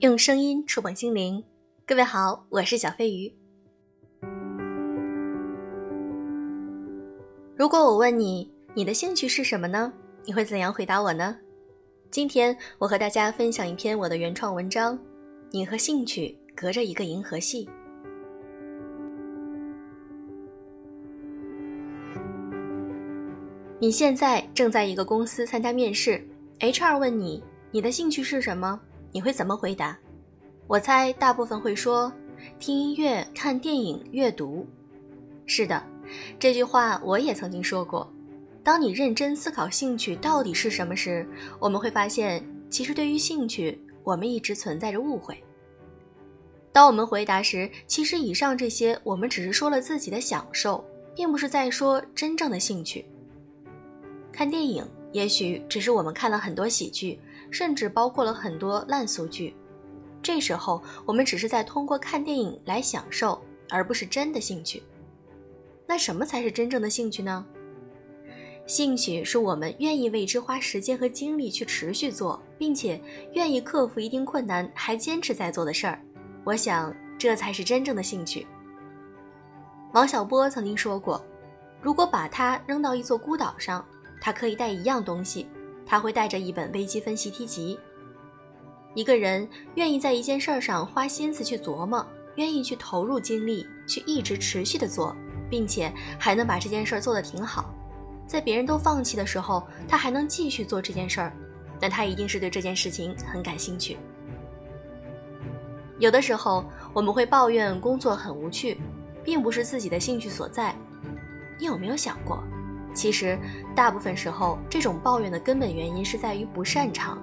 用声音触碰心灵，各位好，我是小飞鱼。如果我问你，你的兴趣是什么呢？你会怎样回答我呢？今天我和大家分享一篇我的原创文章：你和兴趣隔着一个银河系。你现在正在一个公司参加面试，HR 问你，你的兴趣是什么？你会怎么回答？我猜大部分会说听音乐、看电影、阅读。是的，这句话我也曾经说过。当你认真思考兴趣到底是什么时，我们会发现，其实对于兴趣，我们一直存在着误会。当我们回答时，其实以上这些我们只是说了自己的享受，并不是在说真正的兴趣。看电影也许只是我们看了很多喜剧。甚至包括了很多烂俗剧，这时候我们只是在通过看电影来享受，而不是真的兴趣。那什么才是真正的兴趣呢？兴趣是我们愿意为之花时间和精力去持续做，并且愿意克服一定困难还坚持在做的事儿。我想这才是真正的兴趣。王小波曾经说过，如果把他扔到一座孤岛上，他可以带一样东西。他会带着一本微积分习题集。一个人愿意在一件事儿上花心思去琢磨，愿意去投入精力，去一直持续的做，并且还能把这件事儿做得挺好，在别人都放弃的时候，他还能继续做这件事儿，那他一定是对这件事情很感兴趣。有的时候我们会抱怨工作很无趣，并不是自己的兴趣所在，你有没有想过？其实，大部分时候，这种抱怨的根本原因是在于不擅长，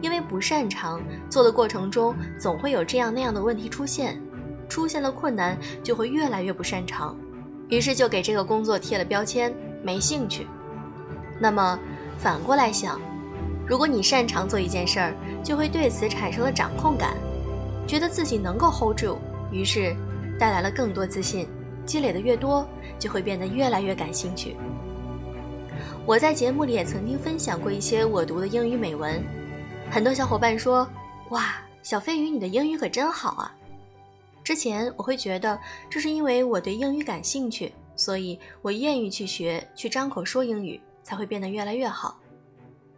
因为不擅长做的过程中，总会有这样那样的问题出现，出现了困难，就会越来越不擅长，于是就给这个工作贴了标签，没兴趣。那么反过来想，如果你擅长做一件事儿，就会对此产生了掌控感，觉得自己能够 hold 住，于是带来了更多自信，积累的越多，就会变得越来越感兴趣。我在节目里也曾经分享过一些我读的英语美文，很多小伙伴说：“哇，小飞鱼，你的英语可真好啊！”之前我会觉得这是因为我对英语感兴趣，所以我愿意去学，去张口说英语，才会变得越来越好。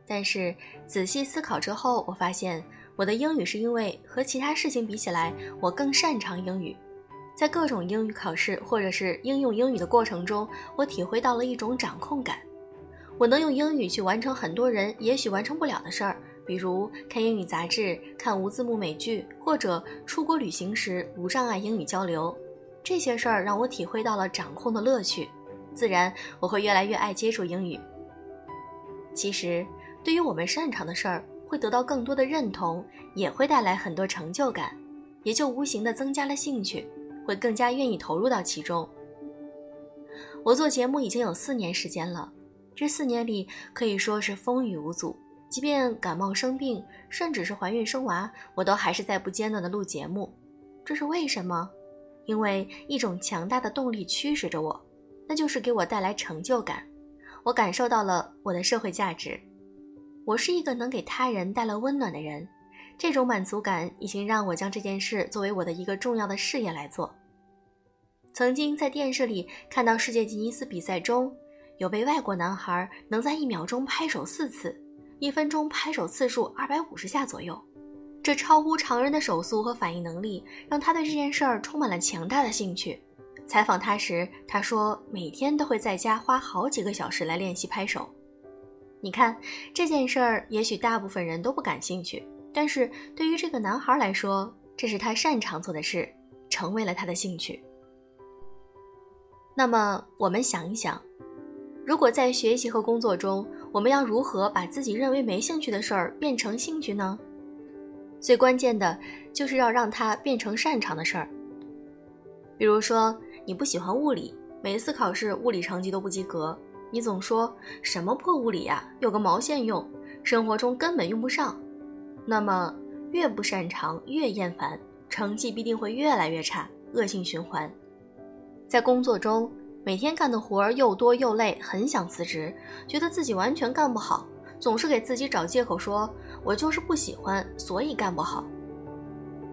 但是仔细思考之后，我发现我的英语是因为和其他事情比起来，我更擅长英语，在各种英语考试或者是应用英语的过程中，我体会到了一种掌控感。我能用英语去完成很多人也许完成不了的事儿，比如看英语杂志、看无字幕美剧，或者出国旅行时无障碍英语交流。这些事儿让我体会到了掌控的乐趣，自然我会越来越爱接触英语。其实，对于我们擅长的事儿，会得到更多的认同，也会带来很多成就感，也就无形的增加了兴趣，会更加愿意投入到其中。我做节目已经有四年时间了。这四年里可以说是风雨无阻，即便感冒生病，甚至是怀孕生娃，我都还是在不间断的录节目。这是为什么？因为一种强大的动力驱使着我，那就是给我带来成就感。我感受到了我的社会价值，我是一个能给他人带来温暖的人。这种满足感已经让我将这件事作为我的一个重要的事业来做。曾经在电视里看到世界吉尼斯比赛中。有位外国男孩能在一秒钟拍手四次，一分钟拍手次数二百五十下左右，这超乎常人的手速和反应能力，让他对这件事儿充满了强大的兴趣。采访他时，他说每天都会在家花好几个小时来练习拍手。你看这件事儿，也许大部分人都不感兴趣，但是对于这个男孩来说，这是他擅长做的事，成为了他的兴趣。那么我们想一想。如果在学习和工作中，我们要如何把自己认为没兴趣的事儿变成兴趣呢？最关键的就是要让它变成擅长的事儿。比如说，你不喜欢物理，每次考试物理成绩都不及格，你总说什么破物理呀，有个毛线用，生活中根本用不上。那么，越不擅长越厌烦，成绩必定会越来越差，恶性循环。在工作中。每天干的活儿又多又累，很想辞职，觉得自己完全干不好，总是给自己找借口说：“我就是不喜欢，所以干不好。”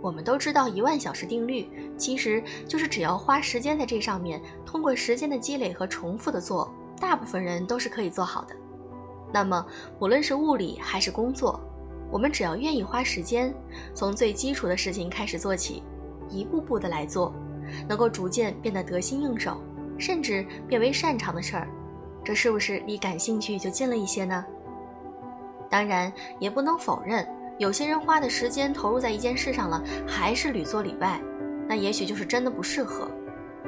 我们都知道一万小时定律，其实就是只要花时间在这上面，通过时间的积累和重复的做，大部分人都是可以做好的。那么，无论是物理还是工作，我们只要愿意花时间，从最基础的事情开始做起，一步步的来做，能够逐渐变得得心应手，甚至变为擅长的事儿，这是不是离感兴趣就近了一些呢？当然，也不能否认。有些人花的时间投入在一件事上了，还是屡做屡败，那也许就是真的不适合。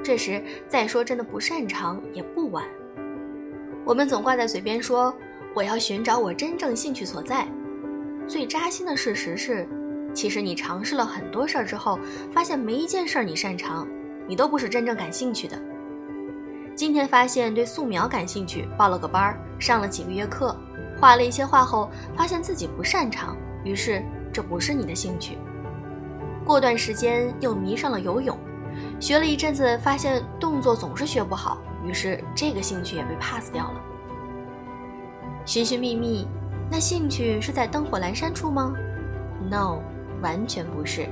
这时再说真的不擅长也不晚。我们总挂在嘴边说我要寻找我真正兴趣所在，最扎心的事实是，其实你尝试了很多事儿之后，发现没一件事儿你擅长，你都不是真正感兴趣的。今天发现对素描感兴趣，报了个班儿，上了几个月课，画了一些画后，发现自己不擅长。于是，这不是你的兴趣。过段时间又迷上了游泳，学了一阵子，发现动作总是学不好，于是这个兴趣也被 pass 掉了。寻寻觅觅，那兴趣是在灯火阑珊处吗？No，完全不是。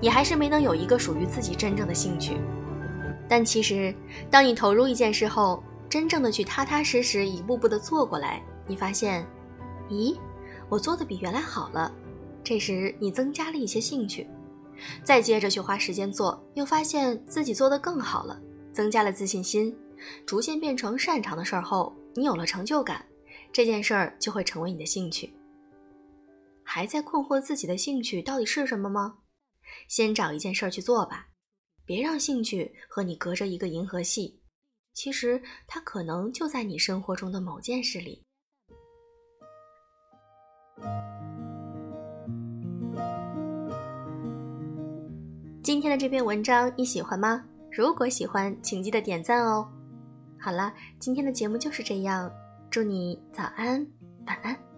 你还是没能有一个属于自己真正的兴趣。但其实，当你投入一件事后，真正的去踏踏实实一步步的做过来，你发现，咦？我做的比原来好了，这时你增加了一些兴趣，再接着去花时间做，又发现自己做的更好了，增加了自信心，逐渐变成擅长的事儿后，你有了成就感，这件事儿就会成为你的兴趣。还在困惑自己的兴趣到底是什么吗？先找一件事儿去做吧，别让兴趣和你隔着一个银河系，其实它可能就在你生活中的某件事里。今天的这篇文章你喜欢吗？如果喜欢，请记得点赞哦。好了，今天的节目就是这样，祝你早安，晚安。